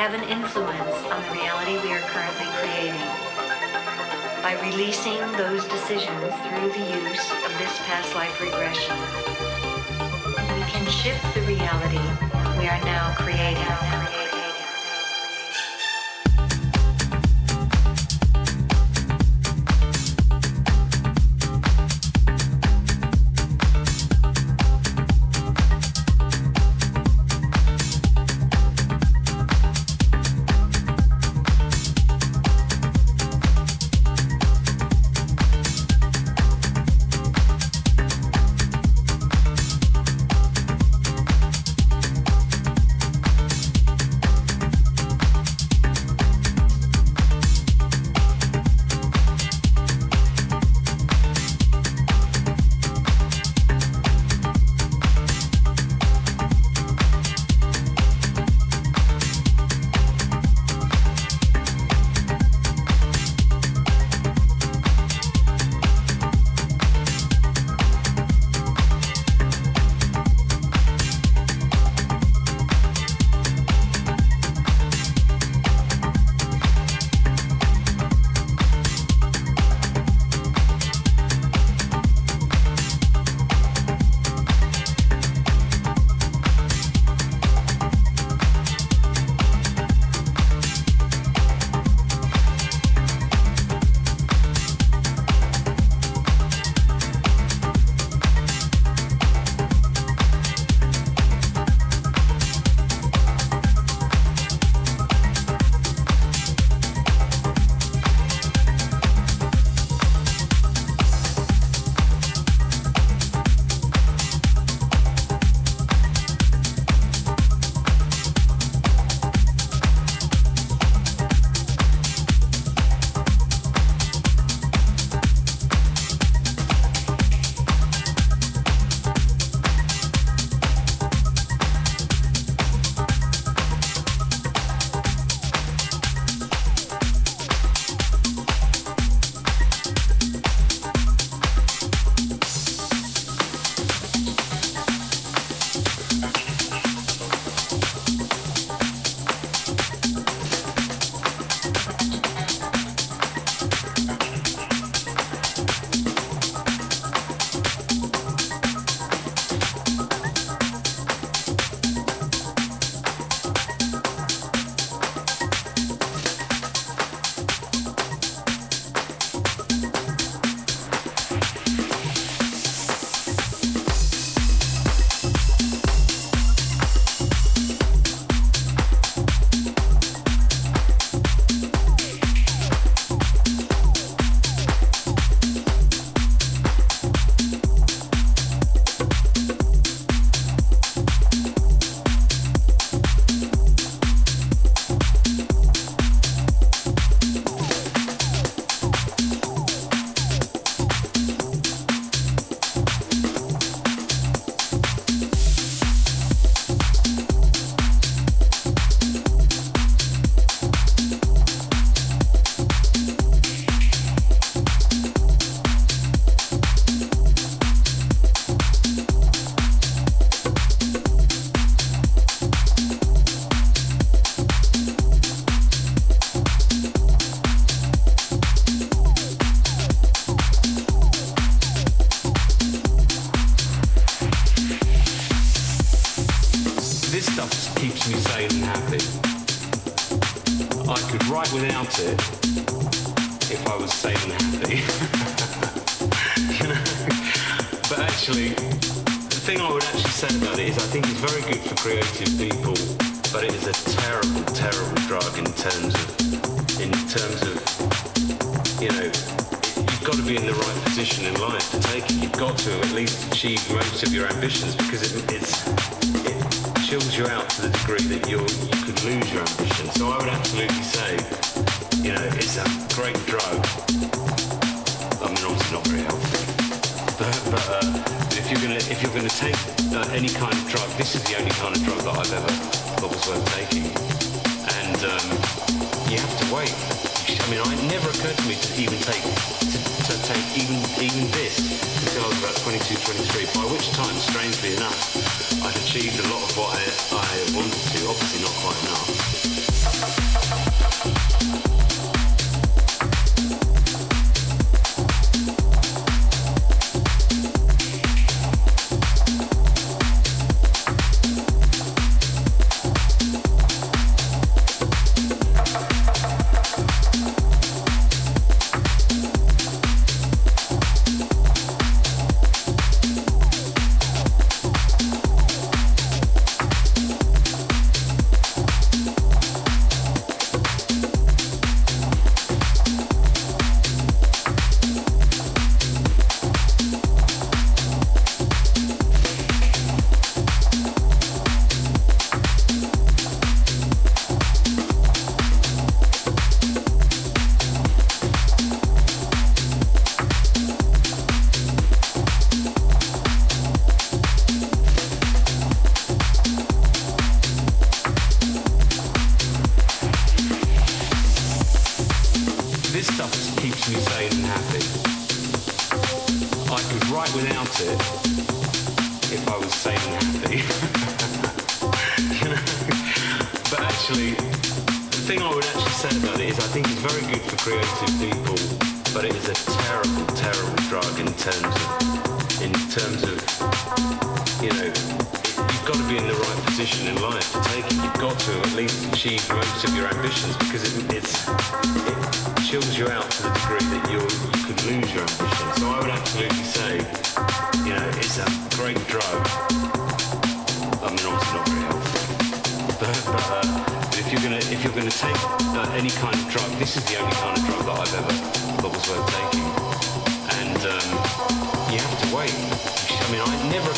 have an terms of in terms of you know you've got to be in the right position in life to take it. You've got to at least achieve most of your ambitions because it, it's it chills you out to the degree that you you could lose your ambition. So I would absolutely say you know it's a great drug. I mean obviously not very healthy. But, but uh, if you're gonna if you're gonna take uh, any kind of drug, this is the only kind of drug that I've ever thought was worth taking. Um, you have to wait. I mean, it never occurred to me to even take to, to take even even this until I was about 22, 23. By which time, strangely enough, I'd achieved a lot of what I, I wanted to. Obviously, not quite enough.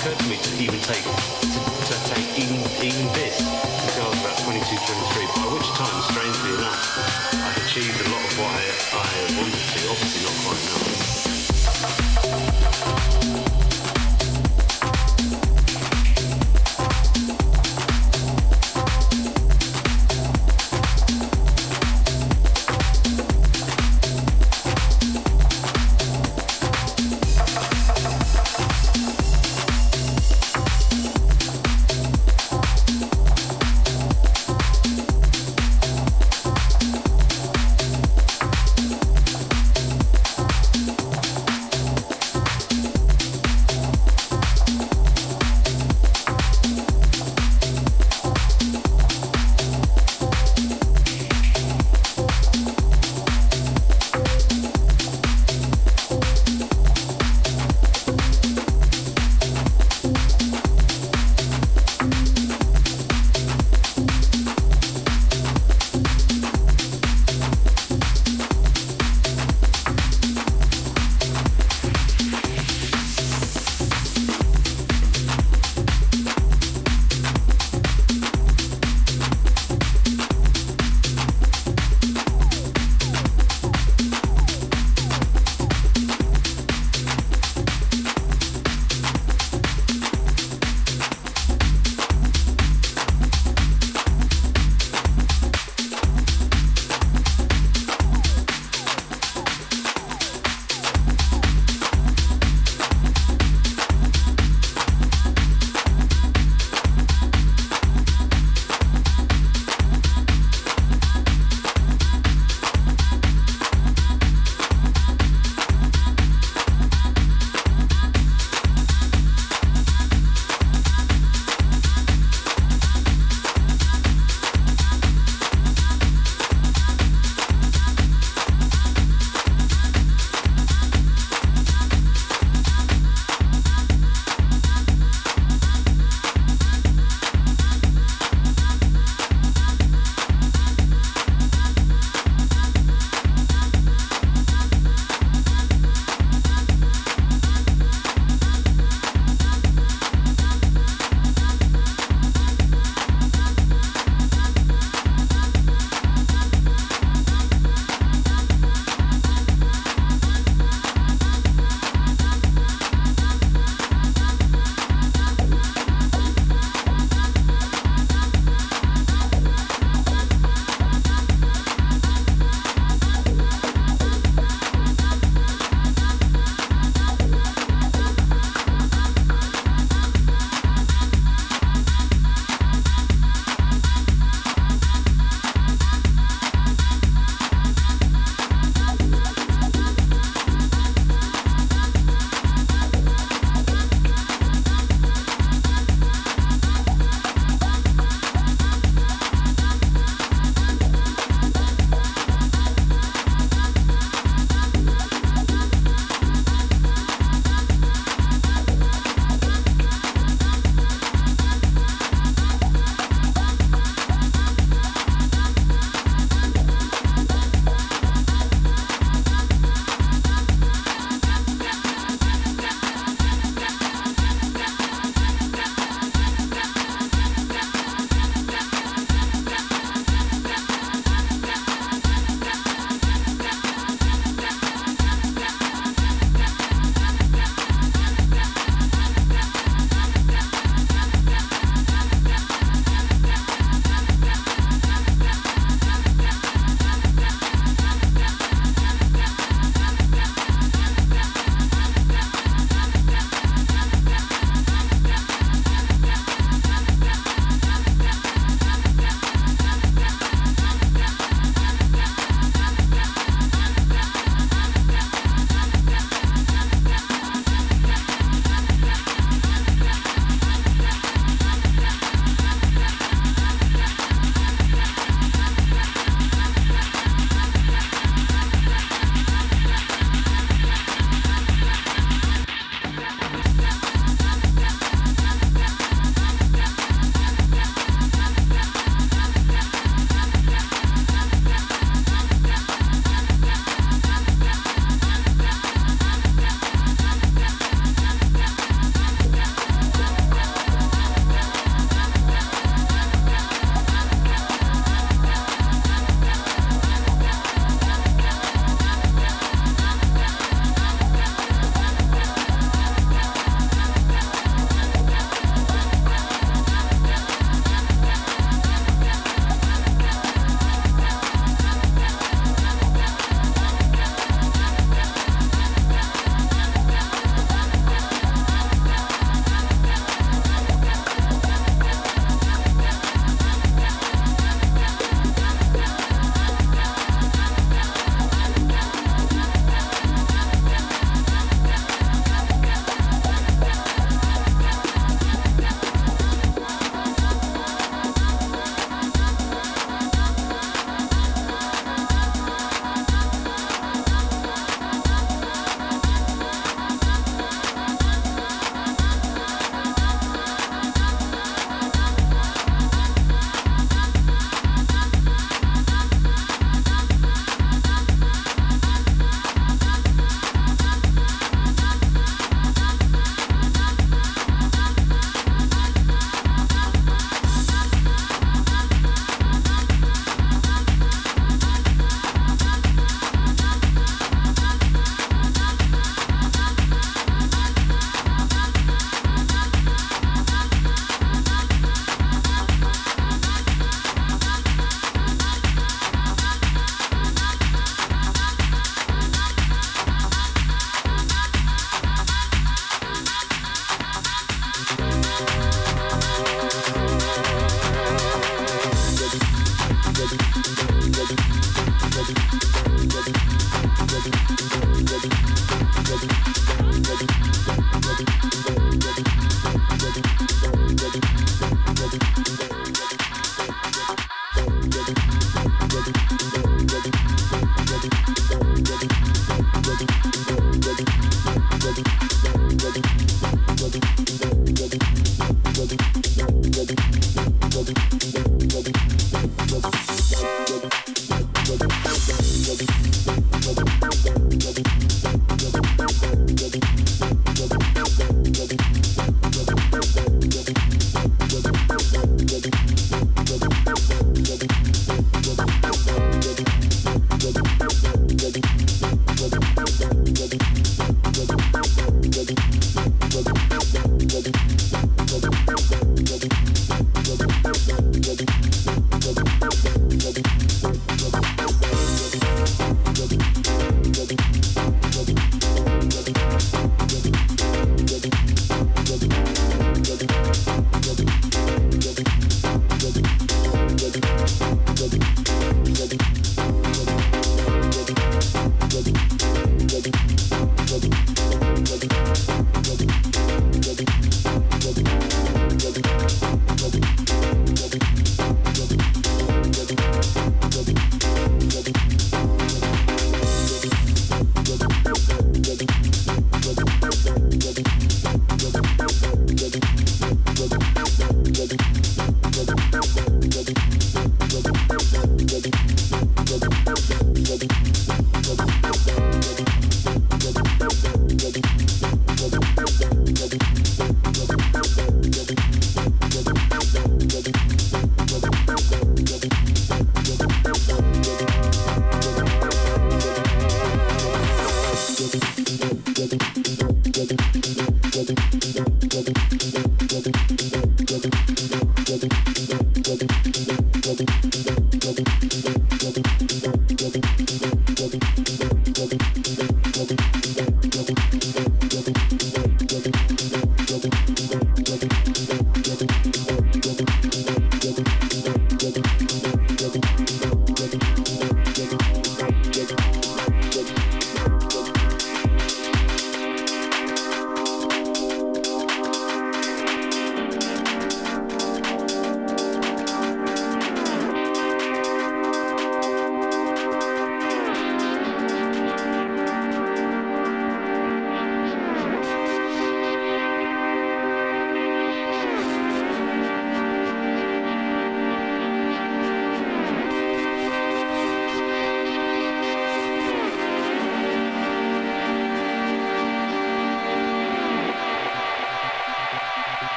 occurred to me to even take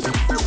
Detroit.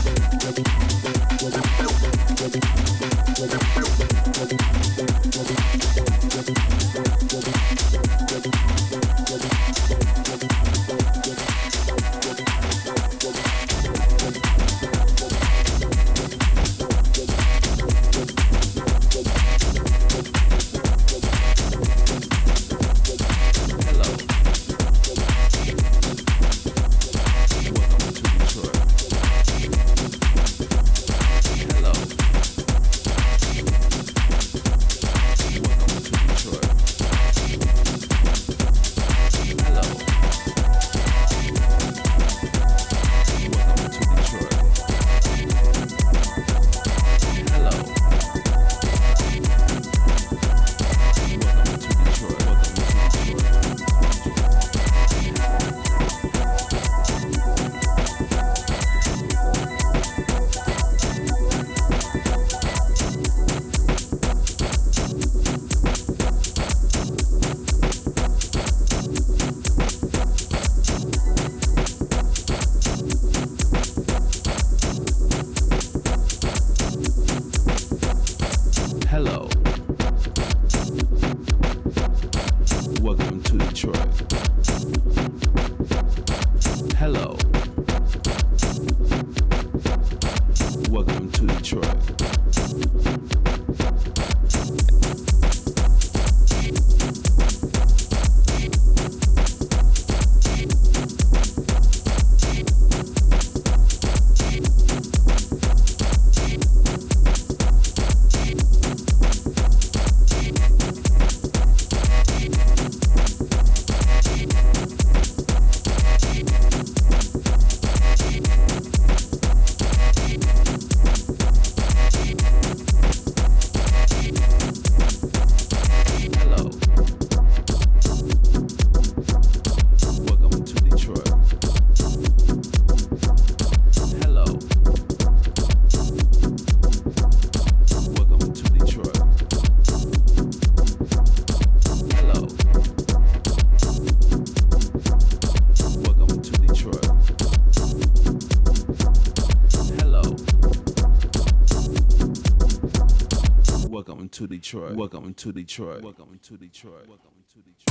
Welcome to Detroit. Welcome to Detroit. Welcome to Detroit.